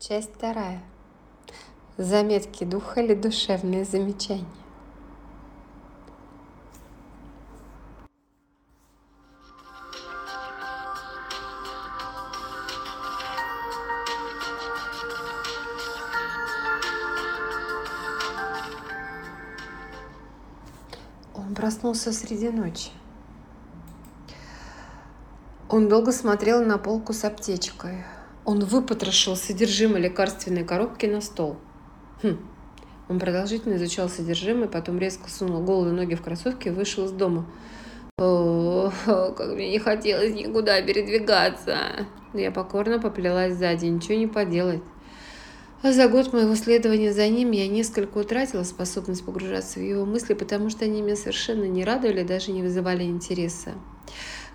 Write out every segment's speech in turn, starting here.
Часть вторая. Заметки духа или душевные замечания. Он проснулся среди ночи. Он долго смотрел на полку с аптечкой. Он выпотрошил содержимое лекарственной коробки на стол. Хм. Он продолжительно изучал содержимое, потом резко сунул и ноги в кроссовки и вышел из дома. О, как мне не хотелось никуда передвигаться. Я покорно поплелась сзади, ничего не поделать. А за год моего следования за ним я несколько утратила способность погружаться в его мысли, потому что они меня совершенно не радовали, даже не вызывали интереса.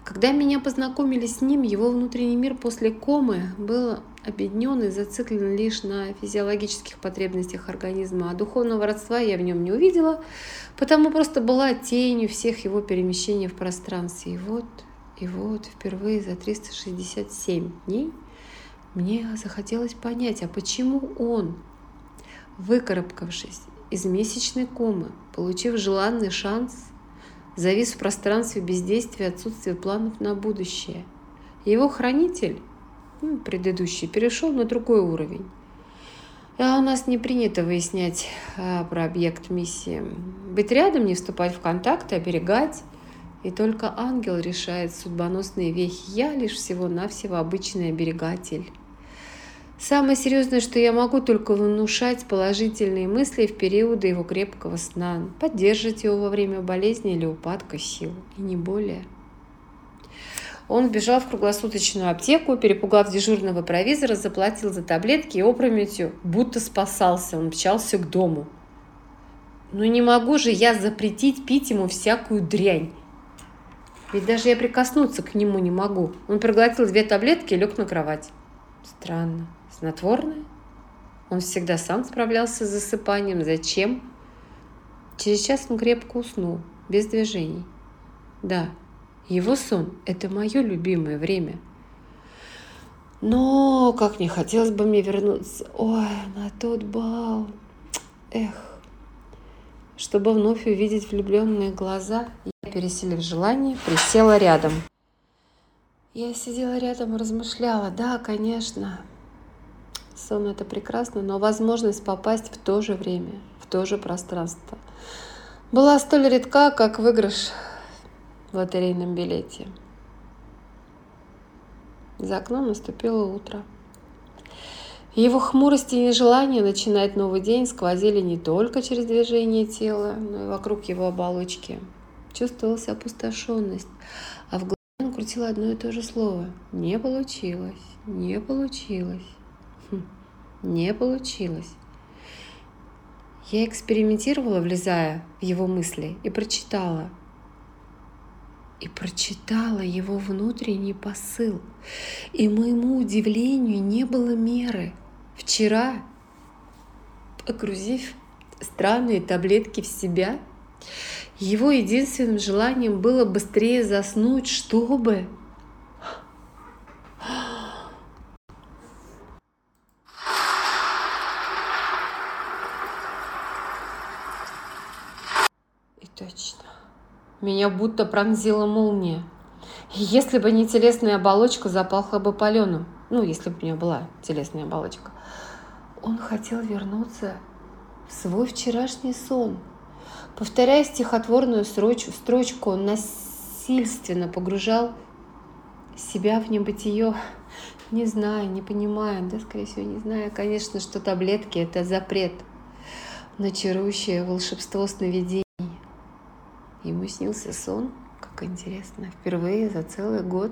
Когда меня познакомили с ним, его внутренний мир после комы был объединен и зациклен лишь на физиологических потребностях организма, а духовного родства я в нем не увидела, потому просто была тенью всех его перемещений в пространстве. И вот, и вот, впервые за 367 дней мне захотелось понять, а почему он, выкарабкавшись из месячной комы, получив желанный шанс – завис в пространстве бездействия, отсутствия планов на будущее. Его хранитель, ну, предыдущий, перешел на другой уровень. А у нас не принято выяснять а, про объект миссии. Быть рядом, не вступать в контакт, оберегать. И только ангел решает судьбоносные вехи. Я лишь всего-навсего обычный оберегатель. Самое серьезное, что я могу только внушать положительные мысли в периоды его крепкого сна, поддерживать его во время болезни или упадка сил, и не более. Он бежал в круглосуточную аптеку, перепугав дежурного провизора, заплатил за таблетки и опрометью, будто спасался, он мчался к дому. Ну не могу же я запретить пить ему всякую дрянь. Ведь даже я прикоснуться к нему не могу. Он проглотил две таблетки и лег на кровать. Странно. Снотворное? Он всегда сам справлялся с засыпанием. Зачем? Через час он крепко уснул, без движений. Да, его сон – это мое любимое время. Но как не хотелось бы мне вернуться, ой, на тот бал. Эх, чтобы вновь увидеть влюбленные глаза, я, переселив желание, присела рядом. Я сидела рядом и размышляла, да, конечно, Сон это прекрасно, но возможность попасть в то же время, в то же пространство была столь редка, как выигрыш в лотерейном билете. За окном наступило утро. Его хмурость и нежелание начинать новый день сквозили не только через движение тела, но и вокруг его оболочки. Чувствовалась опустошенность, а в голове он крутил одно и то же слово. Не получилось, не получилось. Не получилось. Я экспериментировала, влезая в его мысли, и прочитала. И прочитала его внутренний посыл. И моему удивлению не было меры. Вчера, погрузив странные таблетки в себя, его единственным желанием было быстрее заснуть, чтобы Меня будто пронзила молния. Если бы не телесная оболочка, запахла бы паленым. Ну, если бы у меня была телесная оболочка. Он хотел вернуться в свой вчерашний сон. Повторяя стихотворную строчку, строчку он насильственно погружал себя в небытие. Не знаю, не понимаю, да, скорее всего, не знаю, конечно, что таблетки – это запрет на чарующее волшебство сновидений. Ему снился сон, как интересно, впервые за целый год.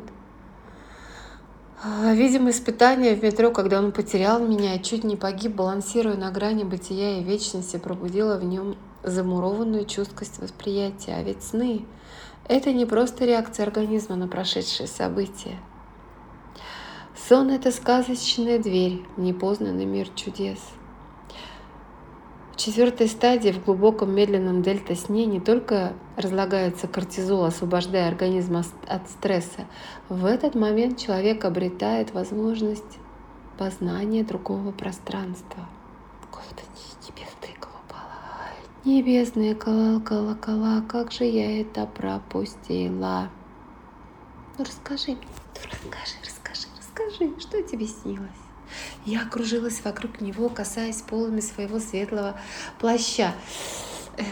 А, видимо, испытание в метро, когда он потерял меня и чуть не погиб, балансируя на грани бытия и вечности, пробудило в нем замурованную чуткость восприятия. А ведь сны — это не просто реакция организма на прошедшие события. Сон — это сказочная дверь в непознанный мир чудес — в четвертой стадии, в глубоком медленном дельта-сне, не только разлагается кортизол, освобождая организм от стресса. В этот момент человек обретает возможность познание другого пространства. Небесные колокола, небесные колокола, как же я это пропустила. Ну расскажи мне, ну расскажи, расскажи, расскажи, что тебе снилось? Я кружилась вокруг него, касаясь полами своего светлого плаща. Эх,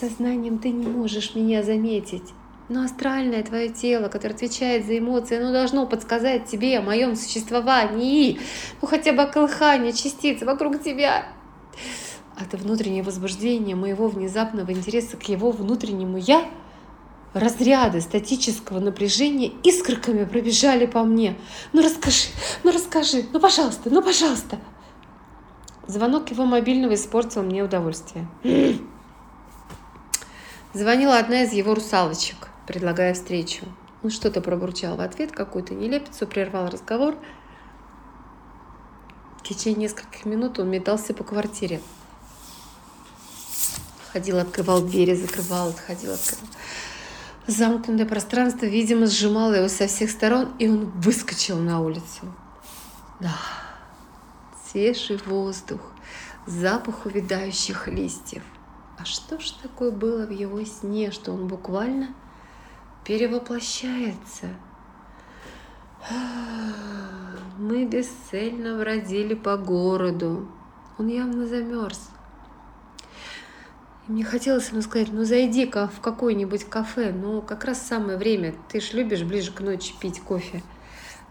сознанием ты не можешь меня заметить. Но астральное твое тело, которое отвечает за эмоции, оно должно подсказать тебе о моем существовании. Ну хотя бы колыхание частиц вокруг тебя. От внутреннего возбуждения моего внезапного интереса к его внутреннему «я» разряды статического напряжения искорками пробежали по мне. Ну расскажи, ну расскажи, ну пожалуйста, ну пожалуйста. Звонок его мобильного испортил мне удовольствие. Звонила одна из его русалочек, предлагая встречу. Он что-то пробурчал в ответ, какую-то нелепицу, прервал разговор. В течение нескольких минут он метался по квартире. Ходил, открывал двери, закрывал, отходил, открывал. Замкнутое пространство, видимо, сжимало его со всех сторон, и он выскочил на улицу. Да, свежий воздух, запах увядающих листьев. А что ж такое было в его сне, что он буквально перевоплощается? Мы бесцельно бродили по городу. Он явно замерз. Мне хотелось ему сказать, ну зайди-ка в какое-нибудь кафе, ну как раз самое время, ты ж любишь ближе к ночи пить кофе.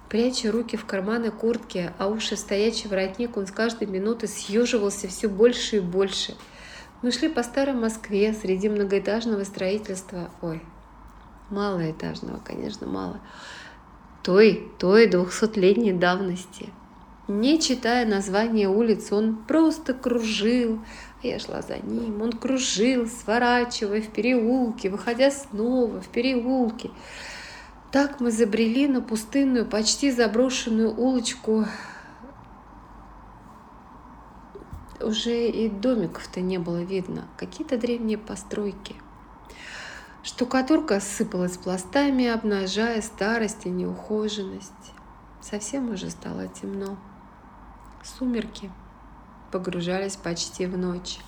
Пряча руки в карманы куртки, а уши в стоячий воротник, он с каждой минуты съеживался все больше и больше. Мы шли по старой Москве среди многоэтажного строительства. Ой, малоэтажного, конечно, мало. Той, той двухсотлетней давности. Не читая название улиц, он просто кружил, я шла за ним, он кружил, сворачивая в переулки, выходя снова в переулки. Так мы забрели на пустынную, почти заброшенную улочку. Уже и домиков-то не было видно, какие-то древние постройки. Штукатурка сыпалась пластами, обнажая старость и неухоженность. Совсем уже стало темно. Сумерки погружались почти в ночь.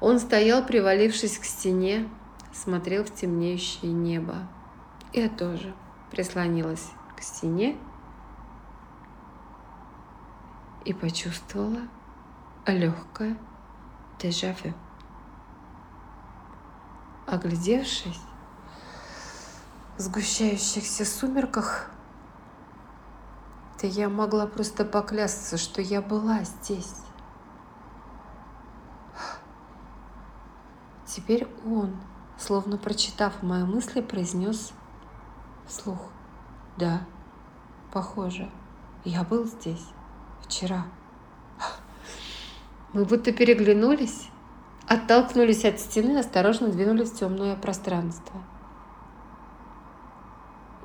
Он стоял, привалившись к стене, смотрел в темнеющее небо. Я тоже прислонилась к стене и почувствовала легкое дежавю. Оглядевшись, в сгущающихся сумерках, да я могла просто поклясться, что я была здесь. Теперь он, словно прочитав мои мысли, произнес вслух. Да, похоже, я был здесь вчера. Мы будто переглянулись, оттолкнулись от стены, осторожно двинулись в темное пространство.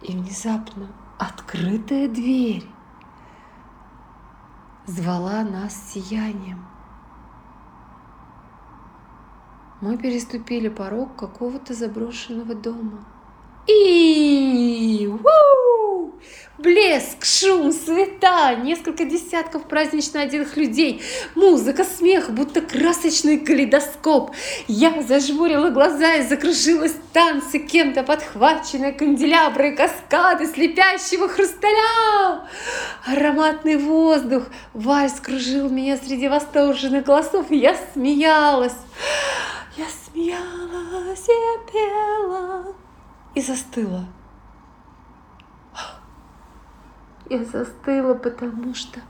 И внезапно открытая дверь звала нас сиянием. Мы переступили порог какого-то заброшенного дома. И у блеск, шум, света, несколько десятков празднично одетых людей, музыка, смех, будто красочный калейдоскоп. Я зажмурила глаза и закружилась танцы, кем-то подхваченные канделябры, каскады слепящего хрусталя. Ароматный воздух, вальс кружил меня среди восторженных голосов, и я смеялась. Я смеялась и пела и застыла. Я застыла, потому что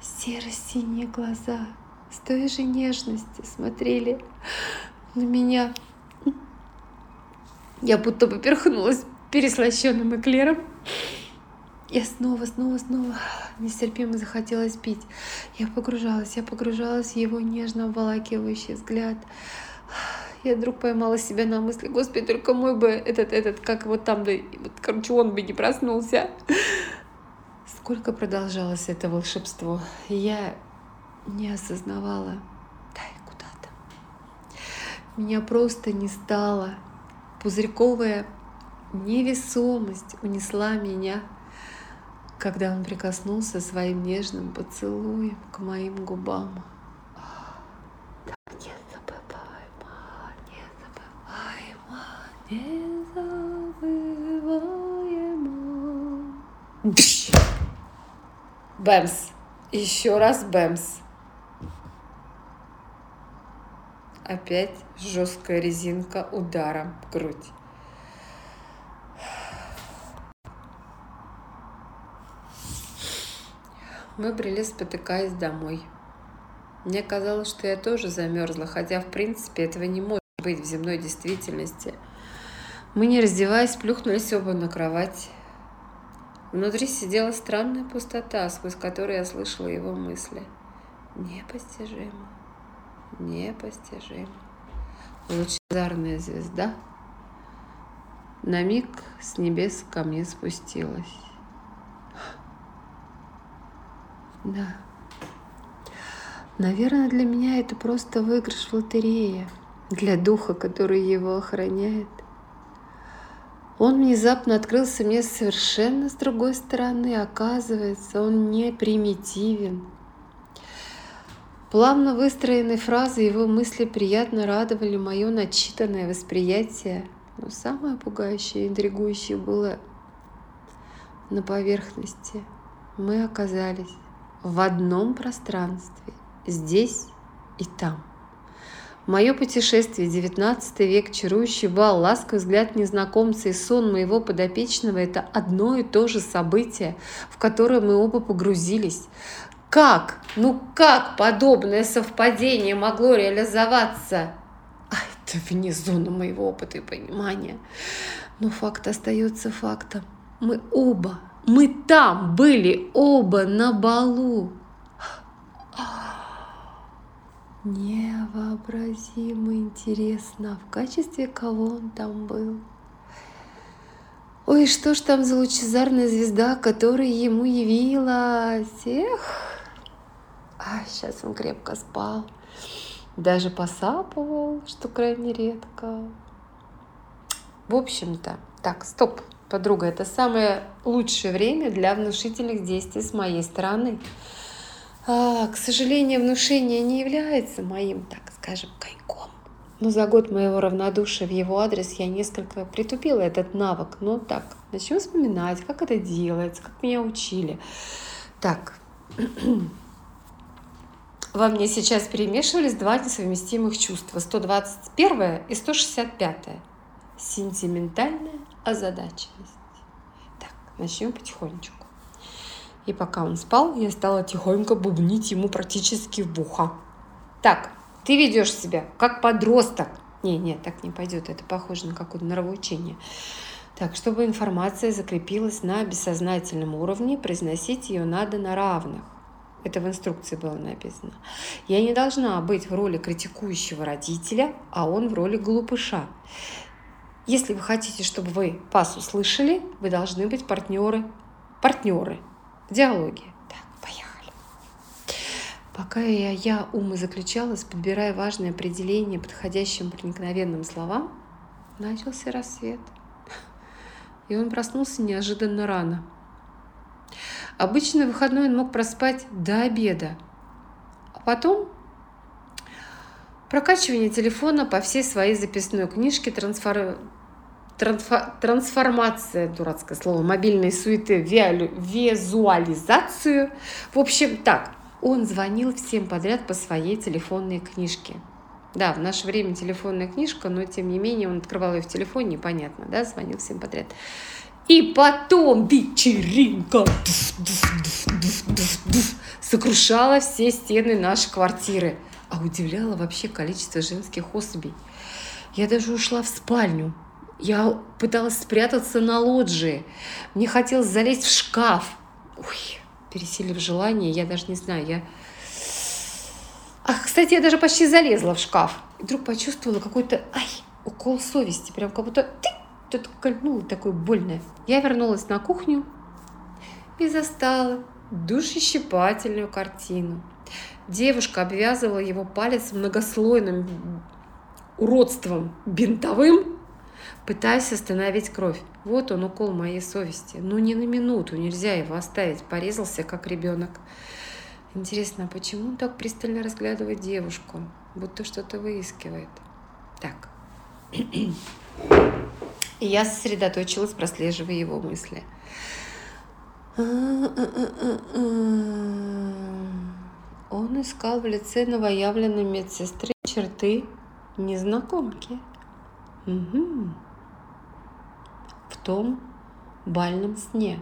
серо-синие глаза с той же нежностью смотрели на меня. Я будто поперхнулась переслащенным эклером. Я снова, снова, снова нестерпимо захотелось пить. Я погружалась, я погружалась в его нежно обволакивающий взгляд, я вдруг поймала себя на мысли, господи, только мой бы этот, этот, как вот там, да, вот, короче, он бы не проснулся. Сколько продолжалось это волшебство, я не осознавала. Дай куда-то. Меня просто не стало. Пузырьковая невесомость унесла меня когда он прикоснулся своим нежным поцелуем к моим губам. Так незабываемо, Бэмс. Еще раз бэмс. Опять жесткая резинка ударом в грудь. Мы брели, спотыкаясь домой. Мне казалось, что я тоже замерзла, хотя, в принципе, этого не может быть в земной действительности. Мы, не раздеваясь, плюхнулись оба на кровать. Внутри сидела странная пустота, сквозь которую я слышала его мысли. Непостижимо, непостижимо. Лучезарная звезда на миг с небес ко мне спустилась. Да. Наверное, для меня это просто выигрыш в лотерее, для духа, который его охраняет. Он внезапно открылся мне совершенно с другой стороны. Оказывается, он не примитивен. Плавно выстроенные фразы его мысли приятно радовали мое начитанное восприятие. Но самое пугающее и интригующее было на поверхности. Мы оказались в одном пространстве, здесь и там. Мое путешествие, 19 век, чарующий бал, ласковый взгляд незнакомца и сон моего подопечного – это одно и то же событие, в которое мы оба погрузились. Как? Ну как подобное совпадение могло реализоваться? А это вне зоны моего опыта и понимания. Но факт остается фактом. Мы оба мы там были оба на балу. Невообразимо интересно, в качестве кого он там был. Ой, что ж там за лучезарная звезда, которая ему явилась? Эх, а сейчас он крепко спал, даже посапывал, что крайне редко. В общем-то, так, стоп, подруга, это самое лучшее время для внушительных действий с моей стороны. А, к сожалению, внушение не является моим, так скажем, коньком. Но за год моего равнодушия в его адрес я несколько притупила этот навык. Но так, начну вспоминать, как это делается, как меня учили. Так, во мне сейчас перемешивались два несовместимых чувства. 121 и 165. Сентиментальное озадаченность. Так, начнем потихонечку. И пока он спал, я стала тихонько бубнить ему практически в ухо. Так, ты ведешь себя как подросток. Не, не, так не пойдет, это похоже на какое-то нравоучение. Так, чтобы информация закрепилась на бессознательном уровне, произносить ее надо на равных. Это в инструкции было написано. Я не должна быть в роли критикующего родителя, а он в роли глупыша. Если вы хотите, чтобы вы пас услышали, вы должны быть партнеры. Партнеры в диалоге. Так, поехали. Пока я, я ума заключалась, подбирая важные определения подходящим проникновенным словам, начался рассвет. И он проснулся неожиданно рано. Обычно выходной он мог проспать до обеда. А потом Прокачивание телефона по всей своей записной книжке, трансфор... Трансфо... трансформация, дурацкое слово, мобильной суеты, визуализацию. В общем, так, он звонил всем подряд по своей телефонной книжке. Да, в наше время телефонная книжка, но тем не менее он открывал ее в телефоне, непонятно, да, звонил всем подряд. И потом вечеринка сокрушала все стены нашей квартиры а удивляло вообще количество женских особей. Я даже ушла в спальню. Я пыталась спрятаться на лоджии. Мне хотелось залезть в шкаф. Ой, пересилив желание, я даже не знаю, я... Ах, кстати, я даже почти залезла в шкаф. И вдруг почувствовала какой-то, ай, укол совести. Прям как будто что-то кольнуло такое больное. Я вернулась на кухню и застала душещипательную картину. Девушка обвязывала его палец многослойным уродством бинтовым, Пытаюсь остановить кровь. Вот он, укол моей совести. Ну, не на минуту, нельзя его оставить. Порезался, как ребенок. Интересно, а почему он так пристально разглядывает девушку? Будто что-то выискивает. Так. И я сосредоточилась, прослеживая его мысли. Он искал в лице новоявленной медсестры черты незнакомки. Угу. Том бальном сне.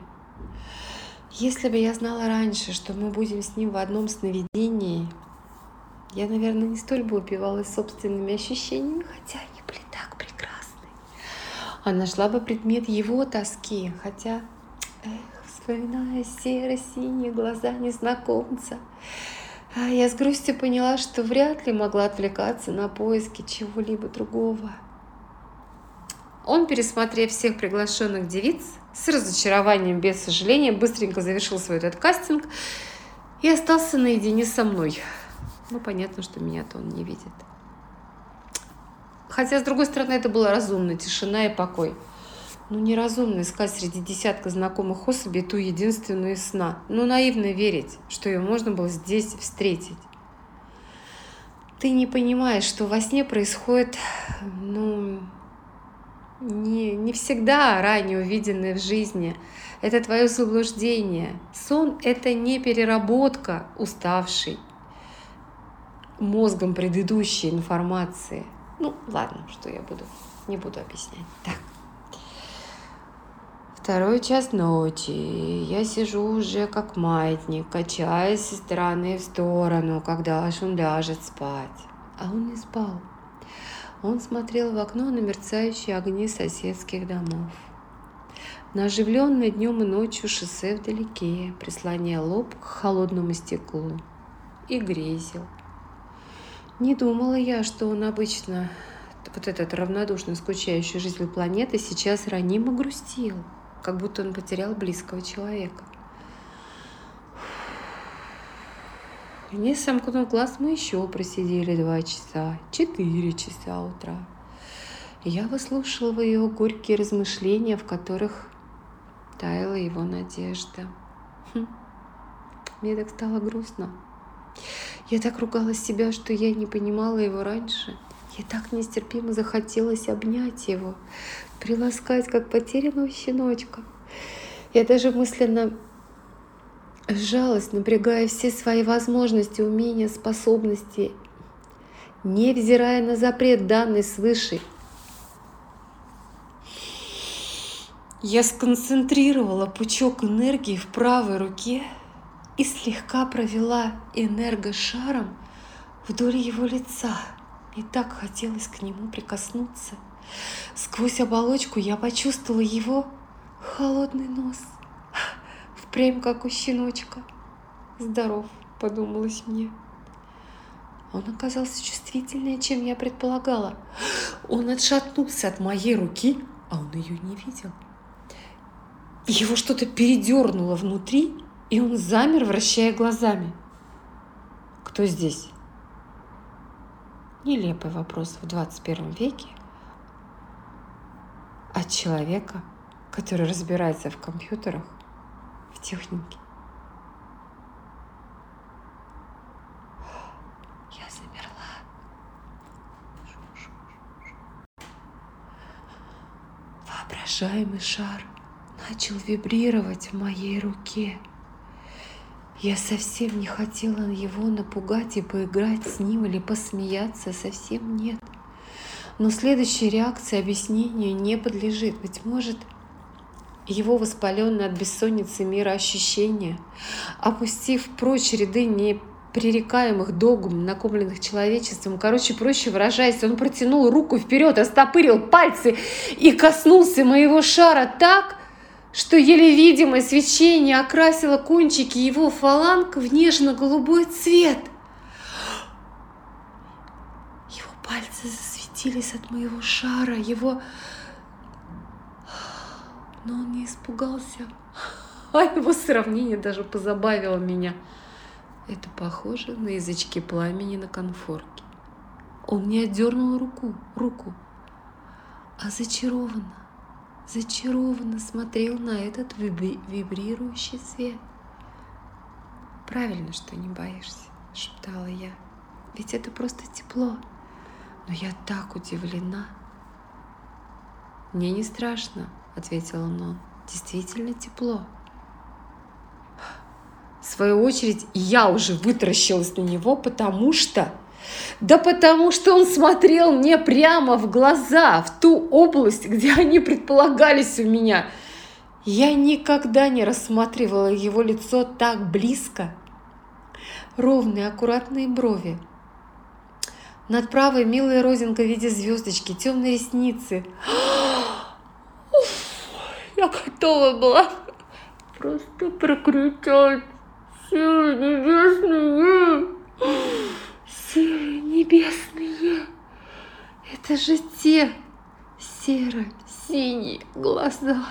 Если бы я знала раньше, что мы будем с ним в одном сновидении, я, наверное, не столь бы упивалась собственными ощущениями, хотя они были так прекрасны. А нашла бы предмет его тоски, хотя, эх, вспоминая серо-синие глаза незнакомца, а я с грустью поняла, что вряд ли могла отвлекаться на поиски чего-либо другого. Он, пересмотрев всех приглашенных девиц, с разочарованием, без сожаления, быстренько завершил свой этот кастинг и остался наедине со мной. Ну, понятно, что меня-то он не видит. Хотя, с другой стороны, это была разумная тишина и покой. Ну, неразумно искать среди десятка знакомых особей ту единственную из сна. Ну, наивно верить, что ее можно было здесь встретить. Ты не понимаешь, что во сне происходит, ну, не, не всегда ранее увиденное в жизни. Это твое заблуждение. Сон – это не переработка уставшей мозгом предыдущей информации. Ну, ладно, что я буду, не буду объяснять. Так. Второй час ночи. Я сижу уже как маятник, качаясь из стороны в сторону, когда аж он ляжет спать. А он не спал. Он смотрел в окно на мерцающие огни соседских домов. На оживленное днем и ночью шоссе вдалеке, прислоняя лоб к холодному стеклу, и грезил. Не думала я, что он обычно, вот этот равнодушно скучающий житель планеты, сейчас ранимо грустил, как будто он потерял близкого человека. Не сомкнув глаз, мы еще просидели два часа, четыре часа утра. Я выслушивала его горькие размышления, в которых таяла его надежда. Хм. Мне так стало грустно. Я так ругала себя, что я не понимала его раньше. Я так нестерпимо захотелось обнять его, приласкать, как потерянного щеночка. Я даже мысленно сжалась, напрягая все свои возможности, умения, способности, невзирая на запрет, данный свыше. Я сконцентрировала пучок энергии в правой руке и слегка провела энергошаром вдоль его лица. И так хотелось к нему прикоснуться. Сквозь оболочку я почувствовала его холодный нос – Впрямь как у щеночка. Здоров, подумалось мне. Он оказался чувствительнее, чем я предполагала. Он отшатнулся от моей руки, а он ее не видел. Его что-то передернуло внутри, и он замер, вращая глазами. Кто здесь? Нелепый вопрос в 21 веке от человека, который разбирается в компьютерах в технике. Я замерла. Воображаемый шар начал вибрировать в моей руке. Я совсем не хотела его напугать и поиграть с ним или посмеяться, совсем нет. Но следующая реакция объяснению не подлежит. Быть может, его воспаленные от бессонницы мира ощущения, опустив прочь ряды непререкаемых догм, накопленных человечеством. Короче, проще выражаясь, он протянул руку вперед, остопырил пальцы и коснулся моего шара так, что еле видимое свечение окрасило кончики его фаланг в нежно-голубой цвет. Его пальцы засветились от моего шара, его но он не испугался. А его сравнение даже позабавило меня. Это похоже на язычки пламени на конфорке. Он не отдернул руку, руку, а зачарованно, зачарованно смотрел на этот вибрирующий свет. Правильно, что не боишься, шептала я. Ведь это просто тепло. Но я так удивлена. Мне не страшно, ответил он. Действительно тепло. В свою очередь, я уже вытаращилась на него, потому что... Да потому что он смотрел мне прямо в глаза, в ту область, где они предполагались у меня. Я никогда не рассматривала его лицо так близко. Ровные, аккуратные брови. Над правой милая розинка в виде звездочки, темные ресницы. Я готова была просто прокричать. Силы небесные! Силы небесные! Это же те серо-синие глаза.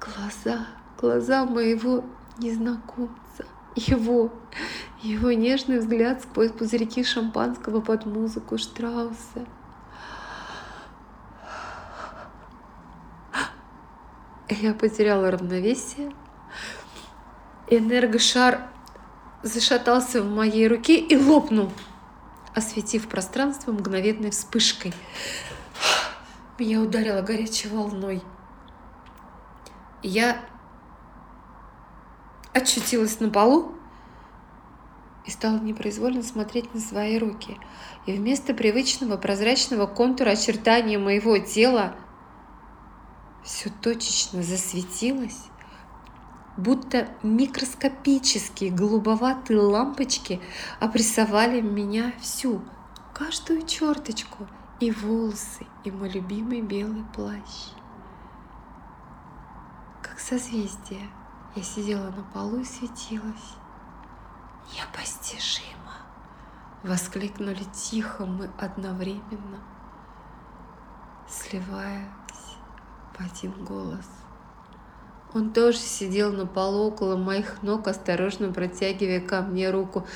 Глаза, глаза моего незнакомца. Его, его нежный взгляд сквозь пузырьки шампанского под музыку Штрауса. Я потеряла равновесие. Энергошар зашатался в моей руке и лопнул, осветив пространство мгновенной вспышкой. Меня ударило горячей волной. Я очутилась на полу и стала непроизвольно смотреть на свои руки. И вместо привычного прозрачного контура очертания моего тела все точечно засветилось, будто микроскопические голубоватые лампочки опрессовали меня всю, каждую черточку, и волосы, и мой любимый белый плащ. Как созвездие, я сидела на полу и светилась. Непостижимо! Воскликнули тихо мы одновременно, сливая в один голос. Он тоже сидел на полу около моих ног, осторожно протягивая ко мне руку.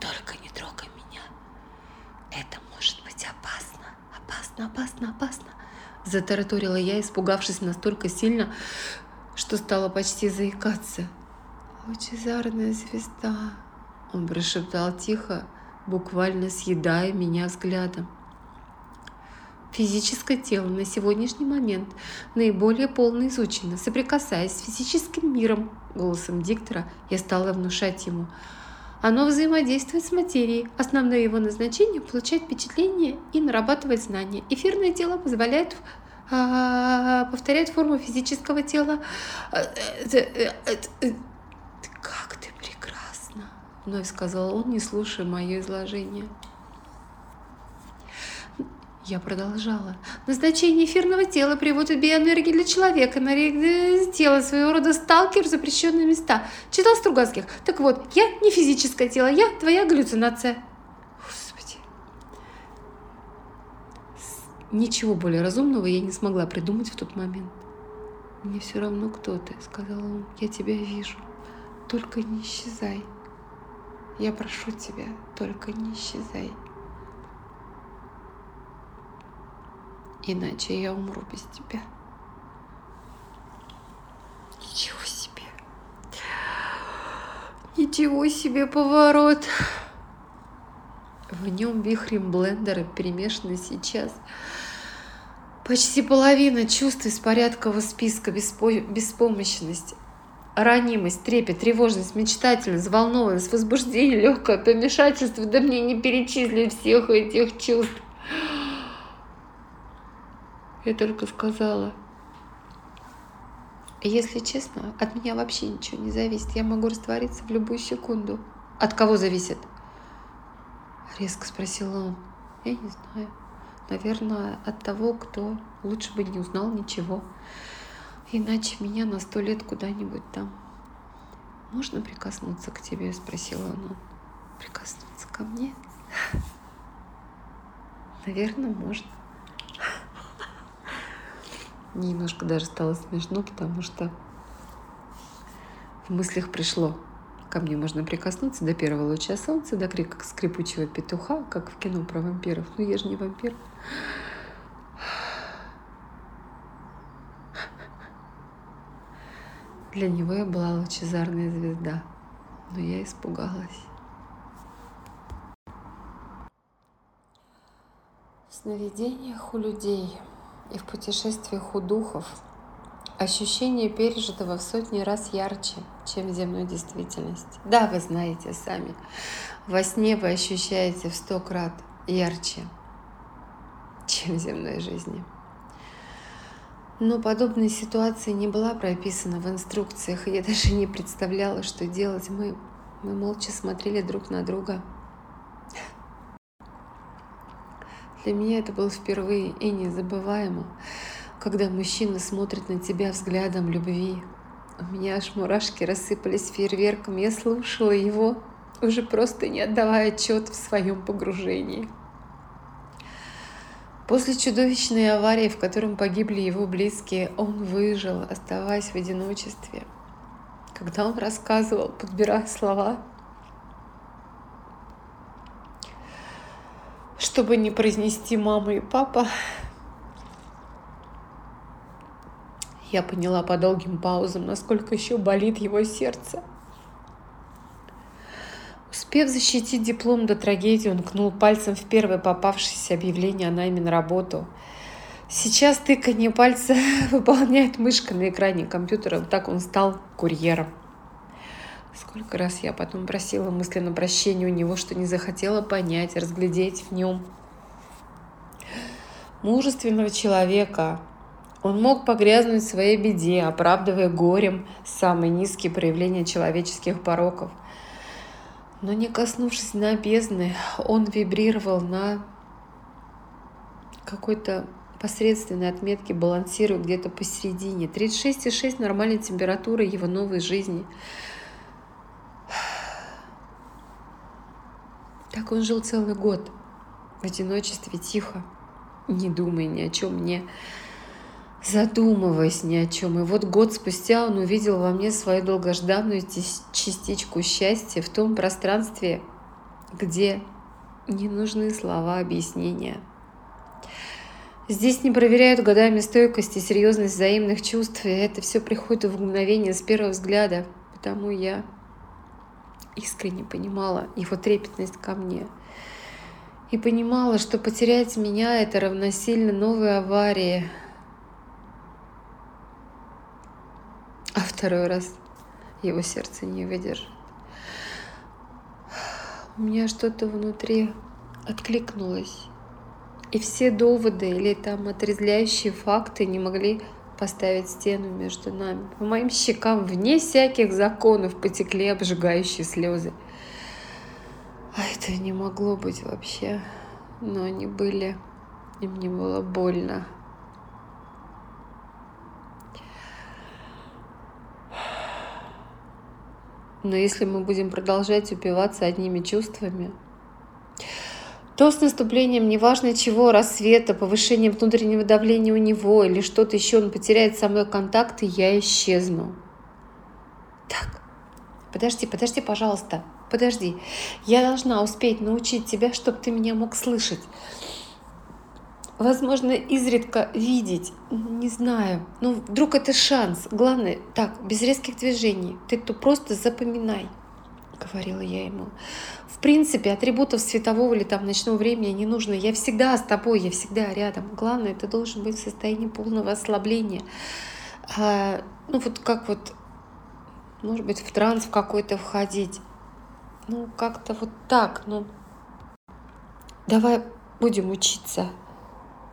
«Только не трогай меня. Это может быть опасно, опасно, опасно, опасно!» Затараторила я, испугавшись настолько сильно, что стала почти заикаться. «Лучезарная звезда!» Он прошептал тихо, буквально съедая меня взглядом. Физическое тело на сегодняшний момент наиболее полно изучено. Соприкасаясь с физическим миром, голосом диктора, я стала внушать ему. Оно взаимодействует с материей. Основное его назначение – получать впечатление и нарабатывать знания. Эфирное тело позволяет а, повторять форму физического тела. Как ты прекрасна! Вновь сказал он, не слушая мое изложение. Я продолжала. Назначение эфирного тела приводит биоэнергии для человека. На тело своего рода сталкер в запрещенные места. Читал Стругацких? Так вот, я не физическое тело, я твоя галлюцинация. Господи. Ничего более разумного я не смогла придумать в тот момент. Мне все равно, кто ты, сказал он. Я тебя вижу. Только не исчезай. Я прошу тебя, только не исчезай. Иначе я умру без тебя. Ничего себе. Ничего себе поворот. В нем вихрем блендера перемешаны сейчас почти половина чувств из порядкового списка беспо... беспомощность, ранимость, трепет, тревожность, мечтательность, взволнованность, возбуждение, легкое помешательство. Да мне не перечислить всех этих чувств. Я только сказала. Если честно, от меня вообще ничего не зависит. Я могу раствориться в любую секунду. От кого зависит? Резко спросил он. Я не знаю. Наверное, от того, кто лучше бы не узнал ничего. Иначе меня на сто лет куда-нибудь там. Можно прикоснуться к тебе? Спросила она. Прикоснуться ко мне? Наверное, можно. Немножко даже стало смешно, потому что в мыслях пришло. Ко мне можно прикоснуться до первого луча солнца, до крика скрипучего петуха, как в кино про вампиров. Ну, я же не вампир. Для него я была лучезарная звезда, но я испугалась. В сновидениях у людей – и в путешествиях у духов ощущение пережитого в сотни раз ярче, чем в земной действительности. Да, вы знаете сами, во сне вы ощущаете в сто крат ярче, чем в земной жизни. Но подобная ситуация не была прописана в инструкциях, и я даже не представляла, что делать. Мы, мы молча смотрели друг на друга. Для меня это было впервые и незабываемо, когда мужчина смотрит на тебя взглядом любви. У меня аж мурашки рассыпались фейерверком. Я слушала его, уже просто не отдавая отчет в своем погружении. После чудовищной аварии, в котором погибли его близкие, он выжил, оставаясь в одиночестве. Когда он рассказывал, подбирая слова, чтобы не произнести мама и папа, я поняла по долгим паузам, насколько еще болит его сердце. Успев защитить диплом до трагедии, он кнул пальцем в первое попавшееся объявление о найме на работу. Сейчас тыканье пальца выполняет мышка на экране компьютера. Так он стал курьером. Сколько раз я потом просила мысленно прощения у него, что не захотела понять, разглядеть в нем мужественного человека. Он мог погрязнуть в своей беде, оправдывая горем самые низкие проявления человеческих пороков. Но не коснувшись дна бездны, он вибрировал на какой-то посредственной отметке, балансируя где-то посередине. 36,6 нормальной температуры его новой жизни. Так он жил целый год в одиночестве, тихо, не думая ни о чем, не задумываясь ни о чем. И вот год спустя он увидел во мне свою долгожданную частичку счастья в том пространстве, где не нужны слова объяснения. Здесь не проверяют годами стойкость и серьезность взаимных чувств, и это все приходит в мгновение с первого взгляда. Потому я искренне понимала его трепетность ко мне. И понимала, что потерять меня — это равносильно новой аварии — а второй раз его сердце не выдержит. У меня что-то внутри откликнулось. И все доводы или там отрезляющие факты не могли поставить стену между нами. По моим щекам, вне всяких законов, потекли обжигающие слезы. А это не могло быть вообще. Но они были, и мне было больно. Но если мы будем продолжать упиваться одними чувствами, то с наступлением неважно чего, рассвета, повышением внутреннего давления у него или что-то еще, он потеряет со мной контакт, и я исчезну. Так, подожди, подожди, пожалуйста, подожди. Я должна успеть научить тебя, чтобы ты меня мог слышать возможно, изредка видеть, не знаю. Ну, вдруг это шанс. Главное, так, без резких движений. Ты то просто запоминай, говорила я ему. В принципе, атрибутов светового или там ночного времени не нужно. Я всегда с тобой, я всегда рядом. Главное, ты должен быть в состоянии полного ослабления. А, ну, вот как вот, может быть, в транс в какой-то входить. Ну, как-то вот так, ну, давай будем учиться.